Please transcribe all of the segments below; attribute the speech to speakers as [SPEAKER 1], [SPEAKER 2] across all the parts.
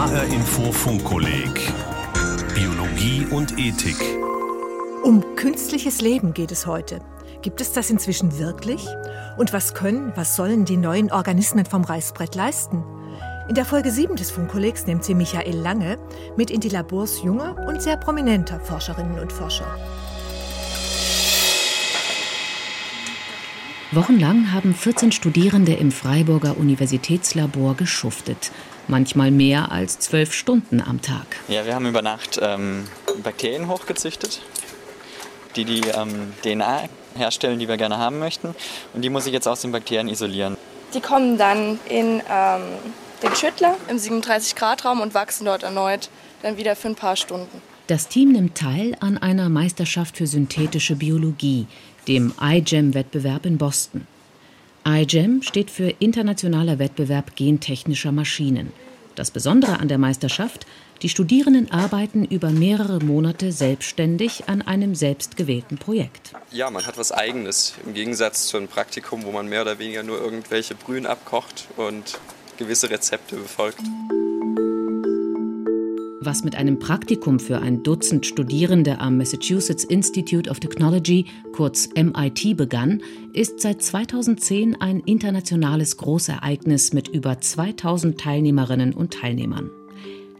[SPEAKER 1] HR Info Funkkolleg Biologie und Ethik.
[SPEAKER 2] Um künstliches Leben geht es heute. Gibt es das inzwischen wirklich? Und was können, was sollen die neuen Organismen vom Reißbrett leisten? In der Folge 7 des Funkkollegs nimmt sie Michael Lange mit in die Labors junger und sehr prominenter Forscherinnen und Forscher.
[SPEAKER 3] Wochenlang haben 14 Studierende im Freiburger Universitätslabor geschuftet. Manchmal mehr als zwölf Stunden am Tag.
[SPEAKER 4] Ja, wir haben über Nacht ähm, Bakterien hochgezüchtet, die die ähm, DNA herstellen, die wir gerne haben möchten. Und die muss ich jetzt aus den Bakterien isolieren.
[SPEAKER 5] Die kommen dann in ähm, den Schüttler im 37-Grad-Raum und wachsen dort erneut dann wieder für ein paar Stunden.
[SPEAKER 3] Das Team nimmt teil an einer Meisterschaft für synthetische Biologie, dem iGEM-Wettbewerb in Boston. iGEM steht für Internationaler Wettbewerb gentechnischer Maschinen. Das Besondere an der Meisterschaft, die Studierenden arbeiten über mehrere Monate selbstständig an einem selbstgewählten Projekt.
[SPEAKER 6] Ja, man hat was Eigenes im Gegensatz zu einem Praktikum, wo man mehr oder weniger nur irgendwelche Brühen abkocht und gewisse Rezepte befolgt.
[SPEAKER 3] Was mit einem Praktikum für ein Dutzend Studierende am Massachusetts Institute of Technology, kurz MIT, begann, ist seit 2010 ein internationales Großereignis mit über 2000 Teilnehmerinnen und Teilnehmern.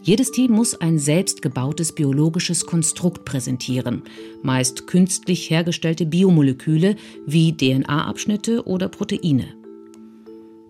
[SPEAKER 3] Jedes Team muss ein selbstgebautes biologisches Konstrukt präsentieren, meist künstlich hergestellte Biomoleküle wie DNA-Abschnitte oder Proteine.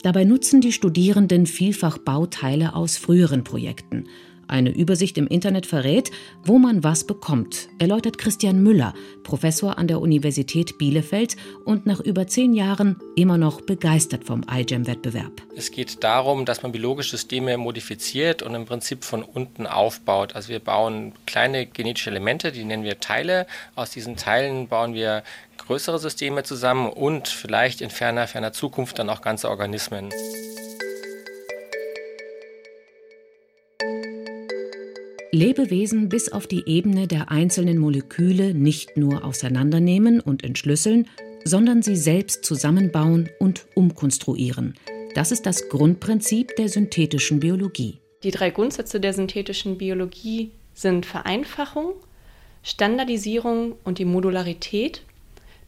[SPEAKER 3] Dabei nutzen die Studierenden vielfach Bauteile aus früheren Projekten – eine Übersicht im Internet verrät, wo man was bekommt, erläutert Christian Müller, Professor an der Universität Bielefeld und nach über zehn Jahren immer noch begeistert vom iGEM-Wettbewerb.
[SPEAKER 7] Es geht darum, dass man biologische Systeme modifiziert und im Prinzip von unten aufbaut. Also wir bauen kleine genetische Elemente, die nennen wir Teile. Aus diesen Teilen bauen wir größere Systeme zusammen und vielleicht in ferner, ferner Zukunft dann auch ganze Organismen.
[SPEAKER 3] Lebewesen bis auf die Ebene der einzelnen Moleküle nicht nur auseinandernehmen und entschlüsseln, sondern sie selbst zusammenbauen und umkonstruieren. Das ist das Grundprinzip der synthetischen Biologie.
[SPEAKER 8] Die drei Grundsätze der synthetischen Biologie sind Vereinfachung, Standardisierung und die Modularität.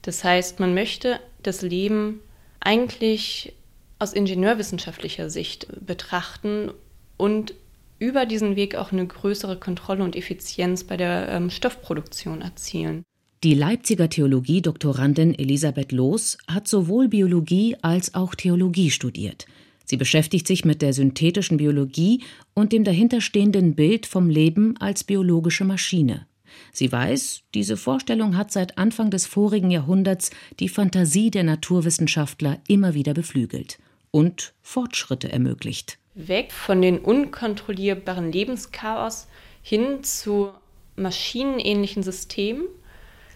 [SPEAKER 8] Das heißt, man möchte das Leben eigentlich aus ingenieurwissenschaftlicher Sicht betrachten und über diesen Weg auch eine größere Kontrolle und Effizienz bei der ähm, Stoffproduktion erzielen.
[SPEAKER 3] Die Leipziger Theologie-Doktorandin Elisabeth Loos hat sowohl Biologie als auch Theologie studiert. Sie beschäftigt sich mit der synthetischen Biologie und dem dahinterstehenden Bild vom Leben als biologische Maschine. Sie weiß, diese Vorstellung hat seit Anfang des vorigen Jahrhunderts die Fantasie der Naturwissenschaftler immer wieder beflügelt und Fortschritte ermöglicht
[SPEAKER 8] weg von den unkontrollierbaren Lebenschaos hin zu maschinenähnlichen Systemen,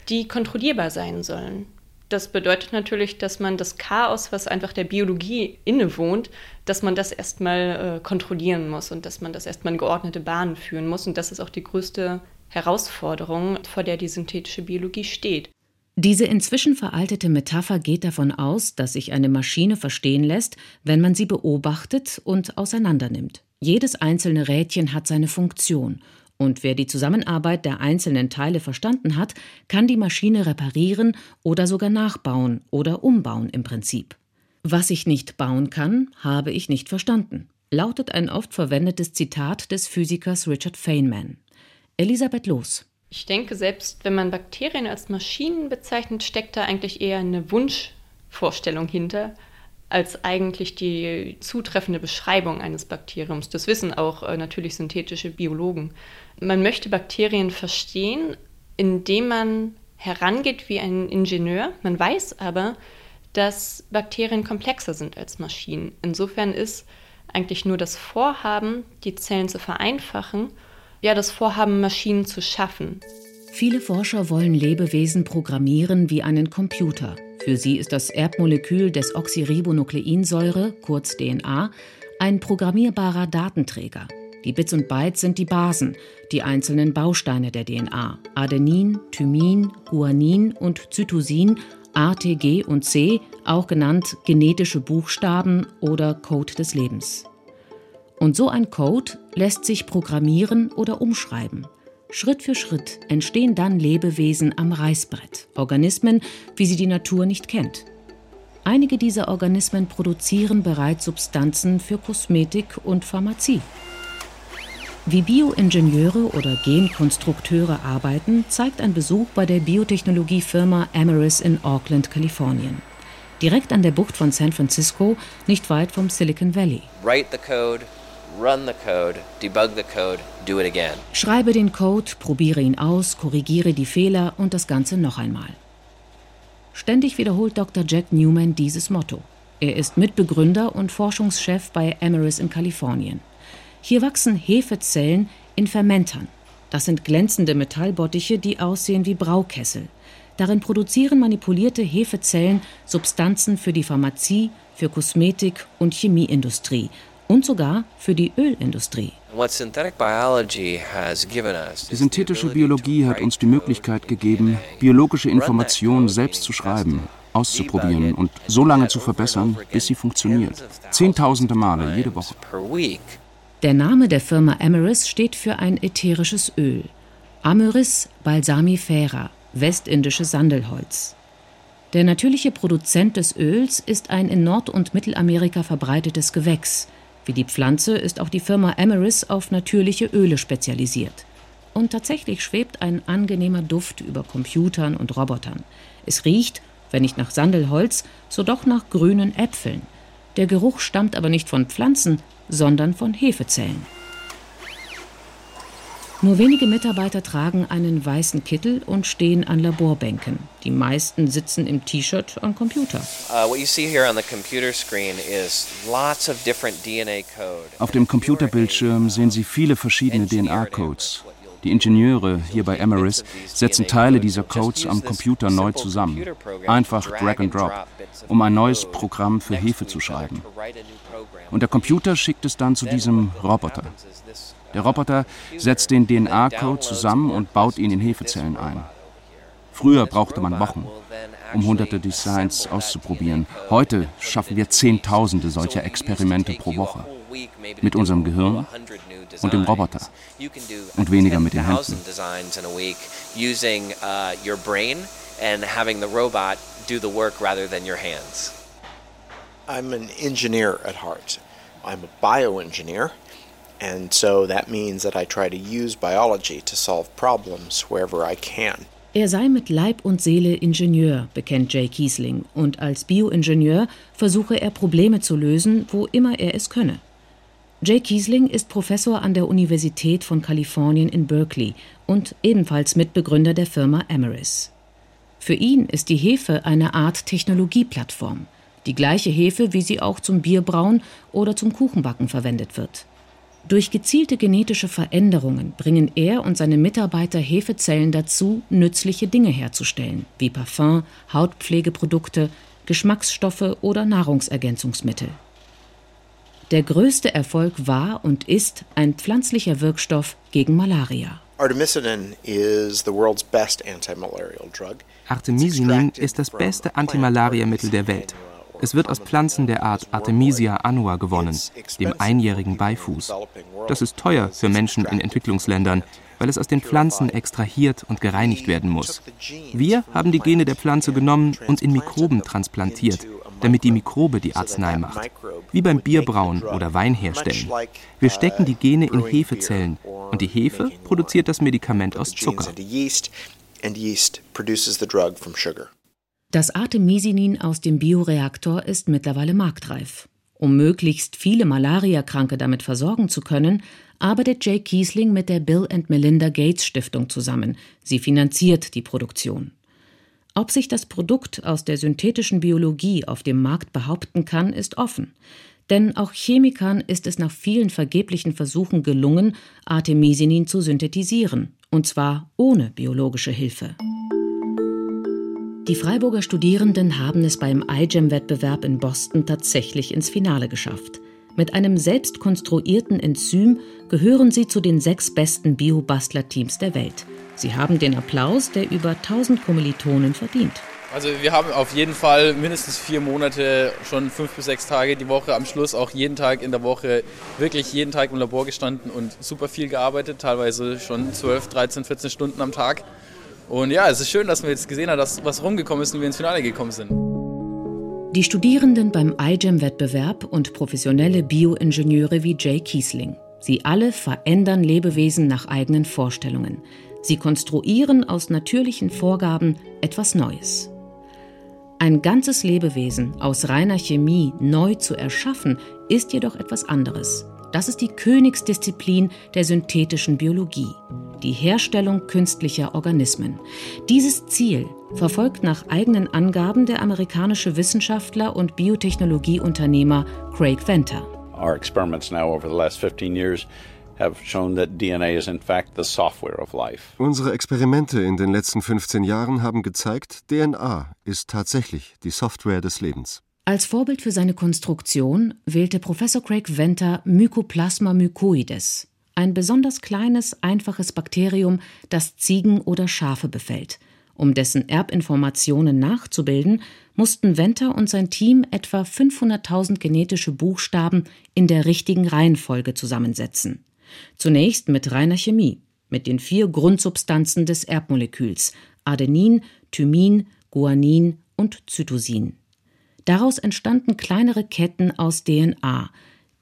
[SPEAKER 8] die kontrollierbar sein sollen. Das bedeutet natürlich, dass man das Chaos, was einfach der Biologie innewohnt, dass man das erstmal äh, kontrollieren muss und dass man das erstmal in geordnete Bahnen führen muss. Und das ist auch die größte Herausforderung, vor der die synthetische Biologie steht.
[SPEAKER 3] Diese inzwischen veraltete Metapher geht davon aus, dass sich eine Maschine verstehen lässt, wenn man sie beobachtet und auseinandernimmt. Jedes einzelne Rädchen hat seine Funktion, und wer die Zusammenarbeit der einzelnen Teile verstanden hat, kann die Maschine reparieren oder sogar nachbauen oder umbauen im Prinzip. Was ich nicht bauen kann, habe ich nicht verstanden, lautet ein oft verwendetes Zitat des Physikers Richard Feynman. Elisabeth Loos
[SPEAKER 8] ich denke, selbst wenn man Bakterien als Maschinen bezeichnet, steckt da eigentlich eher eine Wunschvorstellung hinter, als eigentlich die zutreffende Beschreibung eines Bakteriums. Das wissen auch äh, natürlich synthetische Biologen. Man möchte Bakterien verstehen, indem man herangeht wie ein Ingenieur. Man weiß aber, dass Bakterien komplexer sind als Maschinen. Insofern ist eigentlich nur das Vorhaben, die Zellen zu vereinfachen ja das Vorhaben, Maschinen zu schaffen.
[SPEAKER 3] Viele Forscher wollen Lebewesen programmieren wie einen Computer. Für sie ist das Erbmolekül des Oxyribonukleinsäure, kurz DNA, ein programmierbarer Datenträger. Die Bits und Bytes sind die Basen, die einzelnen Bausteine der DNA. Adenin, Thymin, Guanin und Cytosin, A, T, G und C, auch genannt genetische Buchstaben oder Code des Lebens. Und so ein Code lässt sich programmieren oder umschreiben. Schritt für Schritt entstehen dann Lebewesen am Reißbrett, Organismen, wie sie die Natur nicht kennt. Einige dieser Organismen produzieren bereits Substanzen für Kosmetik und Pharmazie. Wie Bioingenieure oder Genkonstrukteure arbeiten, zeigt ein Besuch bei der Biotechnologiefirma Amaris in Auckland, Kalifornien. Direkt an der Bucht von San Francisco, nicht weit vom Silicon Valley.
[SPEAKER 9] Write the code, code, debug the code, do it again.
[SPEAKER 3] Schreibe den Code, probiere ihn aus, korrigiere die Fehler und das Ganze noch einmal. Ständig wiederholt Dr. Jack Newman dieses Motto. Er ist Mitbegründer und Forschungschef bei Amaris in Kalifornien. Hier wachsen Hefezellen in Fermentern. Das sind glänzende Metallbottiche, die aussehen wie Braukessel. Darin produzieren manipulierte Hefezellen Substanzen für die Pharmazie, für Kosmetik und Chemieindustrie und sogar für die Ölindustrie.
[SPEAKER 10] Die synthetische Biologie hat uns die Möglichkeit gegeben, biologische Informationen selbst zu schreiben, auszuprobieren und so lange zu verbessern, bis sie funktioniert. Zehntausende Male jede Woche.
[SPEAKER 3] Der Name der Firma Amaris steht für ein ätherisches Öl. Amyris balsamifera, westindisches Sandelholz. Der natürliche Produzent des Öls ist ein in Nord- und Mittelamerika verbreitetes Gewächs. Wie die Pflanze ist auch die Firma Amaris auf natürliche Öle spezialisiert. Und tatsächlich schwebt ein angenehmer Duft über Computern und Robotern. Es riecht, wenn nicht nach Sandelholz, so doch nach grünen Äpfeln. Der Geruch stammt aber nicht von Pflanzen, sondern von Hefezellen. Nur wenige Mitarbeiter tragen einen weißen Kittel und stehen an Laborbänken. Die meisten sitzen im T-Shirt am Computer.
[SPEAKER 10] Uh, Auf dem Computerbildschirm sehen Sie viele verschiedene DNA-Codes. Die Ingenieure hier bei Amaris setzen Teile dieser Codes am Computer neu zusammen. Einfach Drag and Drop, um ein neues Programm für Hefe zu schreiben. Und der Computer schickt es dann zu diesem Roboter. Der Roboter setzt den DNA-Code zusammen und baut ihn in Hefezellen ein. Früher brauchte man Wochen, um hunderte Designs auszuprobieren. Heute schaffen wir Zehntausende solcher Experimente pro Woche. Mit unserem Gehirn und dem Roboter. Und weniger mit den Händen.
[SPEAKER 9] and having the robot do the work rather than your hands.
[SPEAKER 11] I'm an engineer at heart. I'm a bioengineer, and so that means that I try to use biology to solve problems wherever I can.
[SPEAKER 3] Er sei mit Leib und Seele Ingenieur, bekennt Jay Kiesling, und als Bioingenieur versuche er Probleme zu lösen, wo immer er es könne. Jay Kiesling ist Professor an der Universität von Kalifornien in Berkeley und ebenfalls Mitbegründer der Firma Amaris. Für ihn ist die Hefe eine Art Technologieplattform. Die gleiche Hefe, wie sie auch zum Bierbrauen oder zum Kuchenbacken verwendet wird. Durch gezielte genetische Veränderungen bringen er und seine Mitarbeiter Hefezellen dazu, nützliche Dinge herzustellen, wie Parfum, Hautpflegeprodukte, Geschmacksstoffe oder Nahrungsergänzungsmittel. Der größte Erfolg war und ist ein pflanzlicher Wirkstoff gegen Malaria.
[SPEAKER 12] Artemisinin ist das beste Antimalariamittel der Welt. Es wird aus Pflanzen der Art Artemisia annua gewonnen, dem einjährigen Beifuß. Das ist teuer für Menschen in Entwicklungsländern, weil es aus den Pflanzen extrahiert und gereinigt werden muss. Wir haben die Gene der Pflanze genommen und in Mikroben transplantiert, damit die Mikrobe die Arznei macht. Wie beim Bierbrauen oder Wein herstellen. Wir stecken die Gene in Hefezellen und die Hefe produziert das Medikament aus Zucker.
[SPEAKER 3] Das Artemisinin aus dem Bioreaktor ist mittlerweile marktreif. Um möglichst viele Malariakranke damit versorgen zu können, arbeitet Jay Kiesling mit der Bill and Melinda Gates Stiftung zusammen. Sie finanziert die Produktion. Ob sich das Produkt aus der synthetischen Biologie auf dem Markt behaupten kann, ist offen. Denn auch Chemikern ist es nach vielen vergeblichen Versuchen gelungen, Artemisinin zu synthetisieren, und zwar ohne biologische Hilfe. Die Freiburger Studierenden haben es beim iGEM-Wettbewerb in Boston tatsächlich ins Finale geschafft. Mit einem selbst konstruierten Enzym gehören sie zu den sechs besten Biobastler-Teams der Welt. Sie haben den Applaus der über 1000 Kommilitonen verdient.
[SPEAKER 13] Also wir haben auf jeden Fall mindestens vier Monate, schon fünf bis sechs Tage die Woche, am Schluss auch jeden Tag in der Woche, wirklich jeden Tag im Labor gestanden und super viel gearbeitet, teilweise schon 12, 13, 14 Stunden am Tag. Und ja, es ist schön, dass man jetzt gesehen hat, dass was rumgekommen ist und wir ins Finale gekommen sind.
[SPEAKER 3] Die Studierenden beim iGEM-Wettbewerb und professionelle Bioingenieure wie Jay Kiesling. Sie alle verändern Lebewesen nach eigenen Vorstellungen. Sie konstruieren aus natürlichen Vorgaben etwas Neues. Ein ganzes Lebewesen aus reiner Chemie neu zu erschaffen, ist jedoch etwas anderes. Das ist die Königsdisziplin der synthetischen Biologie, die Herstellung künstlicher Organismen. Dieses Ziel verfolgt nach eigenen Angaben der amerikanische Wissenschaftler und Biotechnologieunternehmer Craig Venter.
[SPEAKER 14] Our experiments now over the last 15 years
[SPEAKER 15] Unsere Experimente in den letzten 15 Jahren haben gezeigt, DNA ist tatsächlich die Software des Lebens.
[SPEAKER 3] Als Vorbild für seine Konstruktion wählte Professor Craig Venter Mycoplasma mycoides, ein besonders kleines, einfaches Bakterium, das Ziegen oder Schafe befällt. Um dessen Erbinformationen nachzubilden, mussten Venter und sein Team etwa 500.000 genetische Buchstaben in der richtigen Reihenfolge zusammensetzen. Zunächst mit reiner Chemie, mit den vier Grundsubstanzen des Erbmoleküls Adenin, Thymin, Guanin und Cytosin. Daraus entstanden kleinere Ketten aus DNA.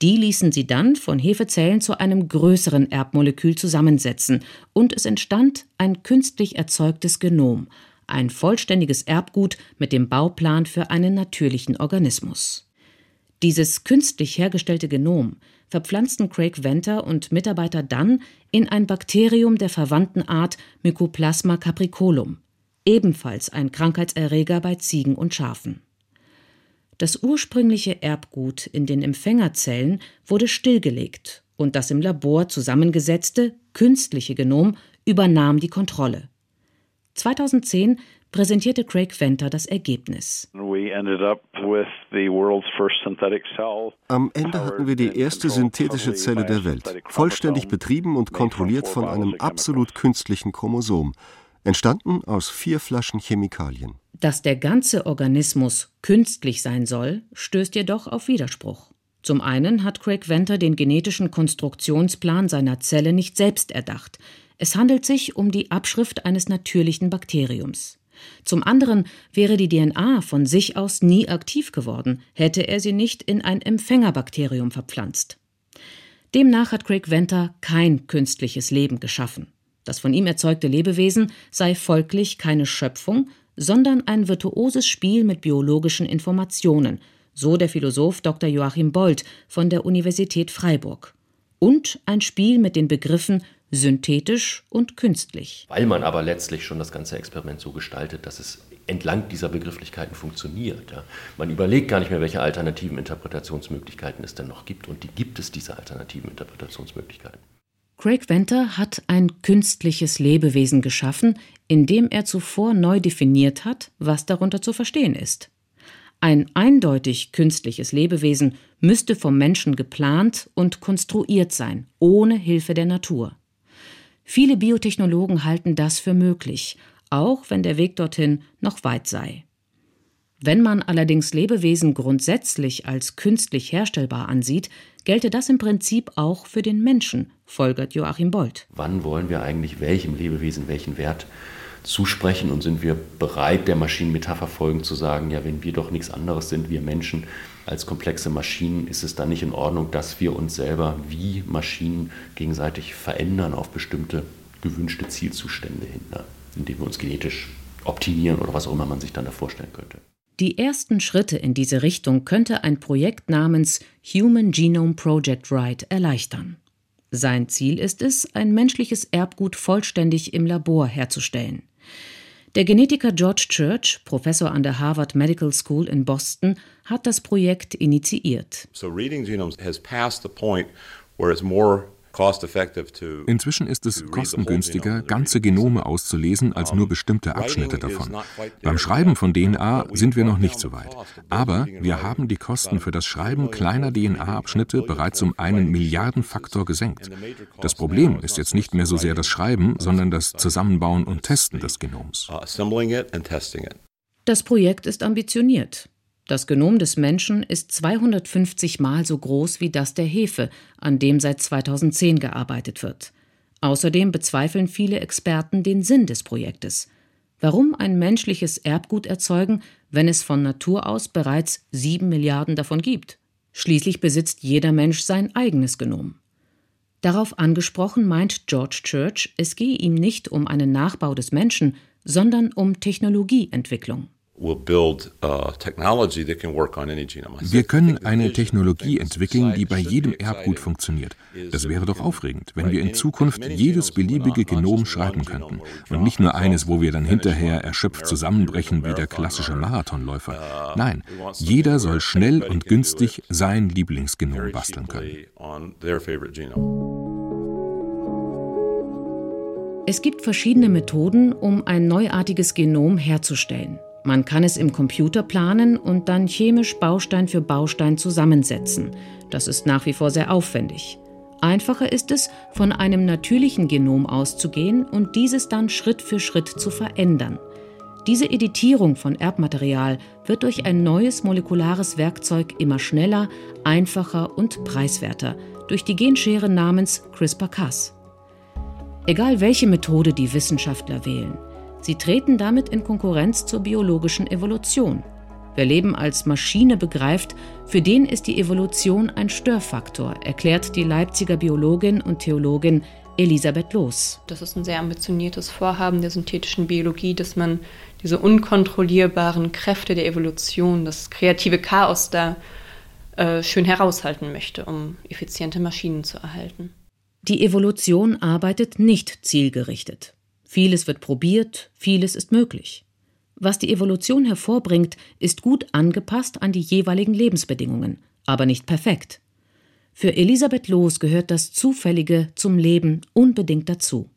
[SPEAKER 3] Die ließen sie dann von Hefezellen zu einem größeren Erbmolekül zusammensetzen und es entstand ein künstlich erzeugtes Genom, ein vollständiges Erbgut mit dem Bauplan für einen natürlichen Organismus. Dieses künstlich hergestellte Genom verpflanzten Craig Venter und Mitarbeiter dann in ein Bakterium der verwandten Art Mycoplasma capricolum, ebenfalls ein Krankheitserreger bei Ziegen und Schafen. Das ursprüngliche Erbgut in den Empfängerzellen wurde stillgelegt und das im Labor zusammengesetzte künstliche Genom übernahm die Kontrolle. 2010 präsentierte Craig Venter das Ergebnis.
[SPEAKER 15] Am Ende hatten wir die erste synthetische Zelle der Welt, vollständig betrieben und kontrolliert von einem absolut künstlichen Chromosom, entstanden aus vier Flaschen Chemikalien.
[SPEAKER 3] Dass der ganze Organismus künstlich sein soll, stößt jedoch auf Widerspruch. Zum einen hat Craig Venter den genetischen Konstruktionsplan seiner Zelle nicht selbst erdacht. Es handelt sich um die Abschrift eines natürlichen Bakteriums. Zum anderen wäre die DNA von sich aus nie aktiv geworden, hätte er sie nicht in ein Empfängerbakterium verpflanzt. Demnach hat Craig Venter kein künstliches Leben geschaffen. Das von ihm erzeugte Lebewesen sei folglich keine Schöpfung, sondern ein virtuoses Spiel mit biologischen Informationen, so der Philosoph Dr. Joachim Bold von der Universität Freiburg. Und ein Spiel mit den Begriffen synthetisch und künstlich.
[SPEAKER 16] Weil man aber letztlich schon das ganze Experiment so gestaltet, dass es entlang dieser Begrifflichkeiten funktioniert. Ja. Man überlegt gar nicht mehr, welche alternativen Interpretationsmöglichkeiten es denn noch gibt. Und die gibt es, diese alternativen Interpretationsmöglichkeiten.
[SPEAKER 3] Craig Venter hat ein künstliches Lebewesen geschaffen, indem er zuvor neu definiert hat, was darunter zu verstehen ist. Ein eindeutig künstliches Lebewesen müsste vom Menschen geplant und konstruiert sein, ohne Hilfe der Natur. Viele Biotechnologen halten das für möglich, auch wenn der Weg dorthin noch weit sei. Wenn man allerdings Lebewesen grundsätzlich als künstlich herstellbar ansieht, gelte das im Prinzip auch für den Menschen, folgert Joachim Bold.
[SPEAKER 16] Wann wollen wir eigentlich welchem Lebewesen welchen Wert zusprechen und sind wir bereit, der Maschinenmetapher folgend zu sagen, ja, wenn wir doch nichts anderes sind, wir Menschen als komplexe Maschinen, ist es dann nicht in Ordnung, dass wir uns selber wie Maschinen gegenseitig verändern auf bestimmte gewünschte Zielzustände hin, ne? indem wir uns genetisch optimieren oder was auch immer man sich dann da vorstellen könnte.
[SPEAKER 3] Die ersten Schritte in diese Richtung könnte ein Projekt namens Human Genome Project Right erleichtern. Sein Ziel ist es, ein menschliches Erbgut vollständig im Labor herzustellen. Der Genetiker George Church, Professor an der Harvard Medical School in Boston, hat das Projekt initiiert.
[SPEAKER 17] So reading genomes has passed the point where it's more
[SPEAKER 18] Inzwischen ist es kostengünstiger, ganze Genome auszulesen, als nur bestimmte Abschnitte davon. Beim Schreiben von DNA sind wir noch nicht so weit. Aber wir haben die Kosten für das Schreiben kleiner DNA-Abschnitte bereits um einen Milliardenfaktor gesenkt. Das Problem ist jetzt nicht mehr so sehr das Schreiben, sondern das Zusammenbauen und Testen des Genoms.
[SPEAKER 3] Das Projekt ist ambitioniert. Das Genom des Menschen ist 250 Mal so groß wie das der Hefe, an dem seit 2010 gearbeitet wird. Außerdem bezweifeln viele Experten den Sinn des Projektes. Warum ein menschliches Erbgut erzeugen, wenn es von Natur aus bereits sieben Milliarden davon gibt? Schließlich besitzt jeder Mensch sein eigenes Genom. Darauf angesprochen meint George Church, es gehe ihm nicht um einen Nachbau des Menschen, sondern um Technologieentwicklung.
[SPEAKER 18] Wir können eine Technologie entwickeln, die bei jedem Erbgut funktioniert. Das wäre doch aufregend, wenn wir in Zukunft jedes beliebige Genom schreiben könnten. Und nicht nur eines, wo wir dann hinterher erschöpft zusammenbrechen wie der klassische Marathonläufer. Nein, jeder soll schnell und günstig sein Lieblingsgenom basteln können.
[SPEAKER 3] Es gibt verschiedene Methoden, um ein neuartiges Genom herzustellen. Man kann es im Computer planen und dann chemisch Baustein für Baustein zusammensetzen. Das ist nach wie vor sehr aufwendig. Einfacher ist es, von einem natürlichen Genom auszugehen und dieses dann Schritt für Schritt zu verändern. Diese Editierung von Erbmaterial wird durch ein neues molekulares Werkzeug immer schneller, einfacher und preiswerter, durch die Genschere namens CRISPR-Cas. Egal welche Methode die Wissenschaftler wählen, Sie treten damit in Konkurrenz zur biologischen Evolution. Wer Leben als Maschine begreift, für den ist die Evolution ein Störfaktor, erklärt die Leipziger Biologin und Theologin Elisabeth Loos.
[SPEAKER 8] Das ist ein sehr ambitioniertes Vorhaben der synthetischen Biologie, dass man diese unkontrollierbaren Kräfte der Evolution, das kreative Chaos da äh, schön heraushalten möchte, um effiziente Maschinen zu erhalten.
[SPEAKER 3] Die Evolution arbeitet nicht zielgerichtet. Vieles wird probiert, vieles ist möglich. Was die Evolution hervorbringt, ist gut angepasst an die jeweiligen Lebensbedingungen, aber nicht perfekt. Für Elisabeth Loos gehört das Zufällige zum Leben unbedingt dazu.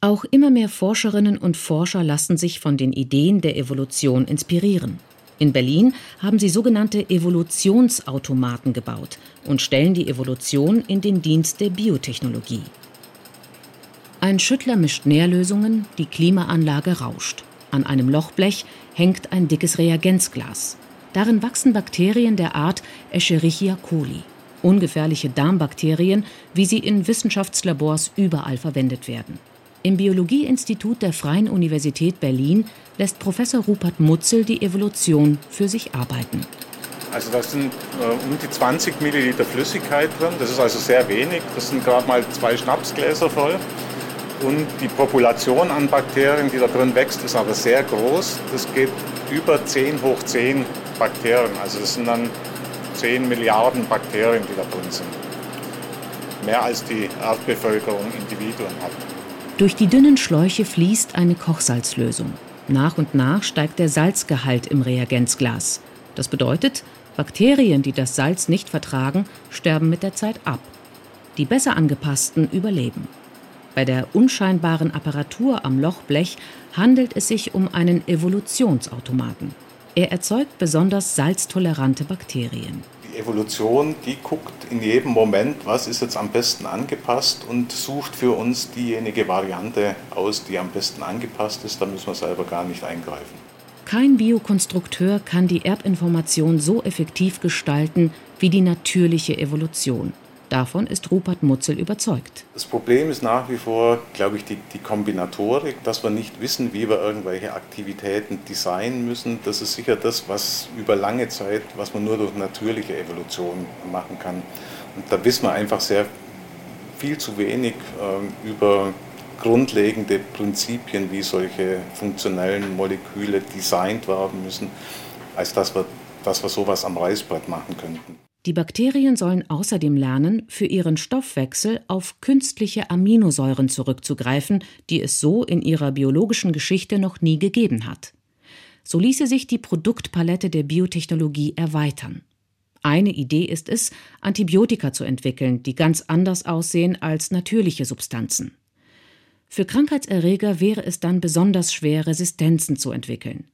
[SPEAKER 3] Auch immer mehr Forscherinnen und Forscher lassen sich von den Ideen der Evolution inspirieren. In Berlin haben sie sogenannte Evolutionsautomaten gebaut und stellen die Evolution in den Dienst der Biotechnologie. Ein Schüttler mischt Nährlösungen, die Klimaanlage rauscht. An einem Lochblech hängt ein dickes Reagenzglas. Darin wachsen Bakterien der Art Escherichia coli. Ungefährliche Darmbakterien, wie sie in Wissenschaftslabors überall verwendet werden. Im Biologieinstitut der Freien Universität Berlin lässt Professor Rupert Mutzel die Evolution für sich arbeiten.
[SPEAKER 19] Also da sind äh, um die 20 Milliliter Flüssigkeit drin. Das ist also sehr wenig. Das sind gerade mal zwei Schnapsgläser voll. Und die Population an Bakterien, die da drin wächst, ist aber sehr groß. Das geht über 10 hoch 10 Bakterien. Also das sind dann 10 Milliarden Bakterien, die da drin sind. Mehr als die Erdbevölkerung Individuen hat.
[SPEAKER 3] Durch die dünnen Schläuche fließt eine Kochsalzlösung. Nach und nach steigt der Salzgehalt im Reagenzglas. Das bedeutet, Bakterien, die das Salz nicht vertragen, sterben mit der Zeit ab. Die besser angepassten überleben. Bei der unscheinbaren Apparatur am Lochblech handelt es sich um einen Evolutionsautomaten. Er erzeugt besonders salztolerante Bakterien.
[SPEAKER 19] Die Evolution, die guckt in jedem Moment, was ist jetzt am besten angepasst und sucht für uns diejenige Variante aus, die am besten angepasst ist. Da müssen wir selber gar nicht eingreifen.
[SPEAKER 3] Kein Biokonstrukteur kann die Erbinformation so effektiv gestalten wie die natürliche Evolution. Davon ist Rupert Mutzel überzeugt.
[SPEAKER 19] Das Problem ist nach wie vor, glaube ich, die, die Kombinatorik, dass wir nicht wissen, wie wir irgendwelche Aktivitäten designen müssen. Das ist sicher das, was über lange Zeit, was man nur durch natürliche Evolution machen kann. Und da wissen wir einfach sehr viel zu wenig äh, über grundlegende Prinzipien, wie solche funktionellen Moleküle designt werden müssen, als dass wir, dass wir sowas am Reißbrett machen könnten.
[SPEAKER 3] Die Bakterien sollen außerdem lernen, für ihren Stoffwechsel auf künstliche Aminosäuren zurückzugreifen, die es so in ihrer biologischen Geschichte noch nie gegeben hat. So ließe sich die Produktpalette der Biotechnologie erweitern. Eine Idee ist es, Antibiotika zu entwickeln, die ganz anders aussehen als natürliche Substanzen. Für Krankheitserreger wäre es dann besonders schwer, Resistenzen zu entwickeln.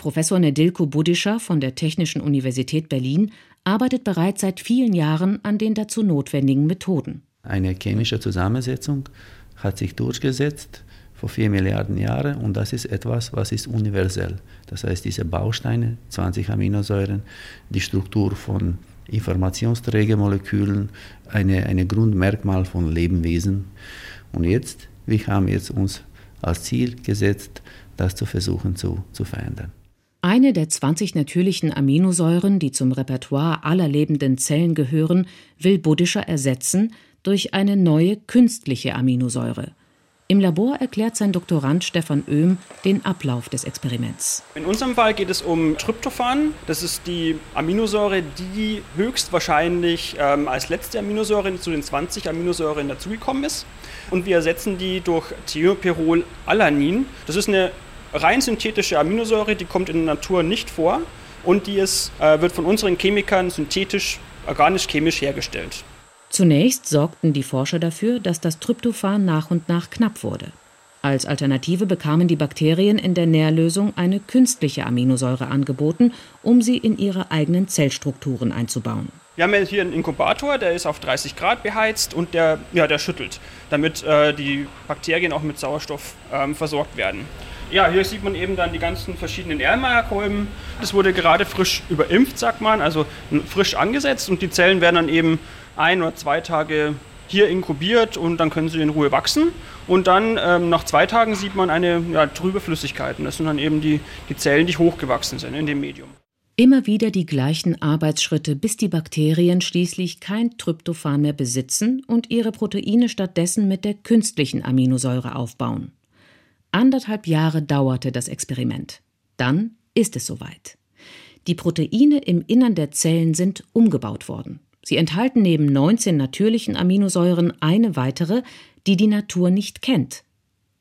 [SPEAKER 3] Professor Nedilko Budischer von der Technischen Universität Berlin arbeitet bereits seit vielen Jahren an den dazu notwendigen Methoden.
[SPEAKER 20] Eine chemische Zusammensetzung hat sich durchgesetzt vor vier Milliarden Jahren und das ist etwas, was ist universell. Das heißt, diese Bausteine, 20 Aminosäuren, die Struktur von Informationsträgermolekülen, eine, eine Grundmerkmal von Lebewesen. Und jetzt, wir haben jetzt uns als Ziel gesetzt, das zu versuchen zu, zu verändern.
[SPEAKER 3] Eine der 20 natürlichen Aminosäuren, die zum Repertoire aller lebenden Zellen gehören, will Buddhischer ersetzen durch eine neue künstliche Aminosäure. Im Labor erklärt sein Doktorand Stefan Oehm den Ablauf des Experiments.
[SPEAKER 21] In unserem Fall geht es um Tryptophan. Das ist die Aminosäure, die höchstwahrscheinlich ähm, als letzte Aminosäure zu den 20 Aminosäuren dazugekommen ist. Und wir ersetzen die durch Thiopirol-Alanin. Das ist eine rein synthetische Aminosäure, die kommt in der Natur nicht vor und die ist, äh, wird von unseren Chemikern synthetisch, organisch-chemisch hergestellt.
[SPEAKER 3] Zunächst sorgten die Forscher dafür, dass das Tryptophan nach und nach knapp wurde. Als Alternative bekamen die Bakterien in der Nährlösung eine künstliche Aminosäure angeboten, um sie in ihre eigenen Zellstrukturen einzubauen.
[SPEAKER 21] Wir haben hier einen Inkubator, der ist auf 30 Grad beheizt und der, ja, der schüttelt, damit äh, die Bakterien auch mit Sauerstoff ähm, versorgt werden. Ja, hier sieht man eben dann die ganzen verschiedenen Erlenmeyer-Kolben. Das wurde gerade frisch überimpft, sagt man, also frisch angesetzt und die Zellen werden dann eben ein oder zwei Tage hier inkubiert und dann können sie in Ruhe wachsen. Und dann ähm, nach zwei Tagen sieht man eine ja, trübe Flüssigkeit. Und das sind dann eben die, die Zellen, die hochgewachsen sind in dem Medium.
[SPEAKER 3] Immer wieder die gleichen Arbeitsschritte, bis die Bakterien schließlich kein Tryptophan mehr besitzen und ihre Proteine stattdessen mit der künstlichen Aminosäure aufbauen. Anderthalb Jahre dauerte das Experiment. Dann ist es soweit. Die Proteine im Innern der Zellen sind umgebaut worden. Sie enthalten neben 19 natürlichen Aminosäuren eine weitere, die die Natur nicht kennt.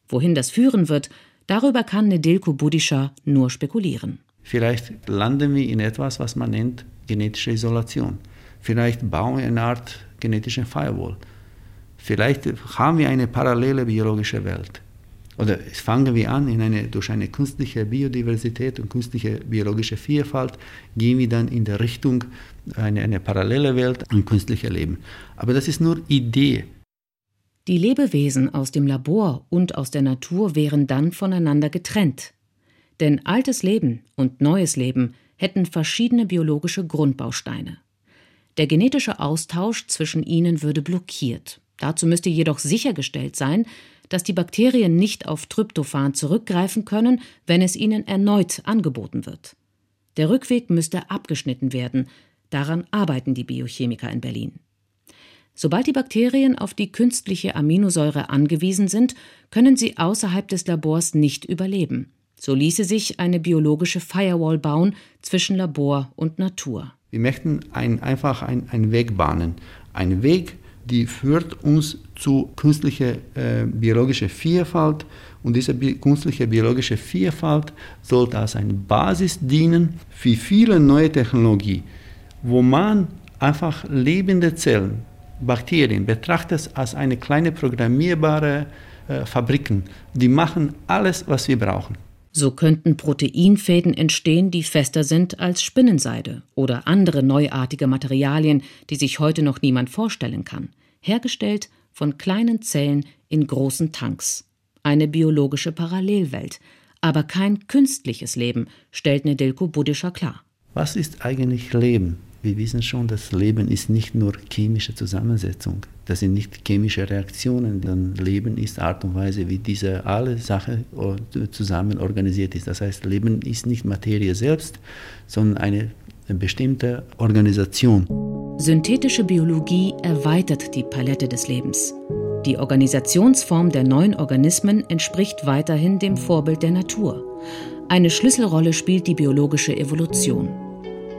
[SPEAKER 3] Wohin das führen wird, darüber kann Nedelko Budischer nur spekulieren.
[SPEAKER 20] Vielleicht landen wir in etwas, was man nennt genetische Isolation. Vielleicht bauen wir eine Art genetische Firewall. Vielleicht haben wir eine parallele biologische Welt. Oder fangen wir an, in eine, durch eine künstliche Biodiversität und künstliche biologische Vielfalt gehen wir dann in der Richtung eine, eine parallele Welt und künstliche Leben. Aber das ist nur Idee.
[SPEAKER 3] Die Lebewesen aus dem Labor und aus der Natur wären dann voneinander getrennt. Denn altes Leben und neues Leben hätten verschiedene biologische Grundbausteine. Der genetische Austausch zwischen ihnen würde blockiert. Dazu müsste jedoch sichergestellt sein, dass die Bakterien nicht auf Tryptophan zurückgreifen können, wenn es ihnen erneut angeboten wird. Der Rückweg müsste abgeschnitten werden, daran arbeiten die Biochemiker in Berlin. Sobald die Bakterien auf die künstliche Aminosäure angewiesen sind, können sie außerhalb des Labors nicht überleben. So ließe sich eine biologische Firewall bauen zwischen Labor und Natur.
[SPEAKER 20] Wir möchten ein, einfach einen Weg bahnen. Ein Weg, die führt uns zu künstlicher äh, biologischer Vielfalt. Und diese bi künstliche biologische Vielfalt sollte als eine Basis dienen für viele neue Technologien, wo man einfach lebende Zellen, Bakterien betrachtet als eine kleine programmierbare äh, Fabriken, die machen alles, was wir brauchen.
[SPEAKER 3] So könnten Proteinfäden entstehen, die fester sind als Spinnenseide oder andere neuartige Materialien, die sich heute noch niemand vorstellen kann hergestellt von kleinen Zellen in großen Tanks. Eine biologische Parallelwelt, aber kein künstliches Leben, stellt Nedelko Buddhischer klar.
[SPEAKER 20] Was ist eigentlich Leben? Wir wissen schon, das Leben ist nicht nur chemische Zusammensetzung. Das sind nicht chemische Reaktionen, sondern Leben ist Art und Weise, wie diese alle Sachen zusammen organisiert ist. Das heißt, Leben ist nicht Materie selbst, sondern eine bestimmte Organisation.
[SPEAKER 3] Synthetische Biologie erweitert die Palette des Lebens. Die Organisationsform der neuen Organismen entspricht weiterhin dem Vorbild der Natur. Eine Schlüsselrolle spielt die biologische Evolution.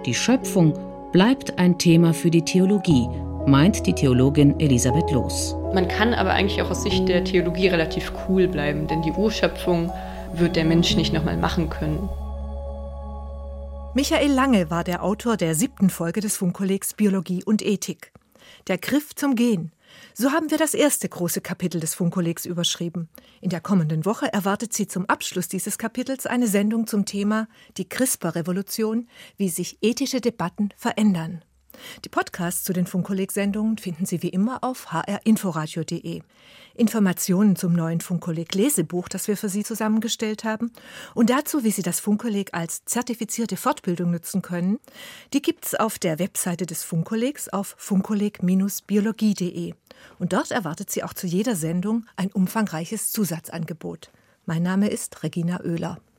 [SPEAKER 3] Die Schöpfung bleibt ein Thema für die Theologie, meint die Theologin Elisabeth Loos.
[SPEAKER 8] Man kann aber eigentlich auch aus Sicht der Theologie relativ cool bleiben, denn die Urschöpfung wird der Mensch nicht nochmal machen können.
[SPEAKER 2] Michael Lange war der Autor der siebten Folge des Funkkollegs Biologie und Ethik. Der Griff zum Gen. So haben wir das erste große Kapitel des Funkkollegs überschrieben. In der kommenden Woche erwartet Sie zum Abschluss dieses Kapitels eine Sendung zum Thema Die CRISPR-Revolution, wie sich ethische Debatten verändern. Die Podcasts zu den Funkkolleg-Sendungen finden Sie wie immer auf hrinforadio.de. Informationen zum neuen Funkkolleg-Lesebuch, das wir für Sie zusammengestellt haben, und dazu, wie Sie das Funkkolleg als zertifizierte Fortbildung nutzen können, die gibt's auf der Webseite des Funkkollegs auf funkkolleg-biologie.de. Und dort erwartet Sie auch zu jeder Sendung ein umfangreiches Zusatzangebot. Mein Name ist Regina Oehler.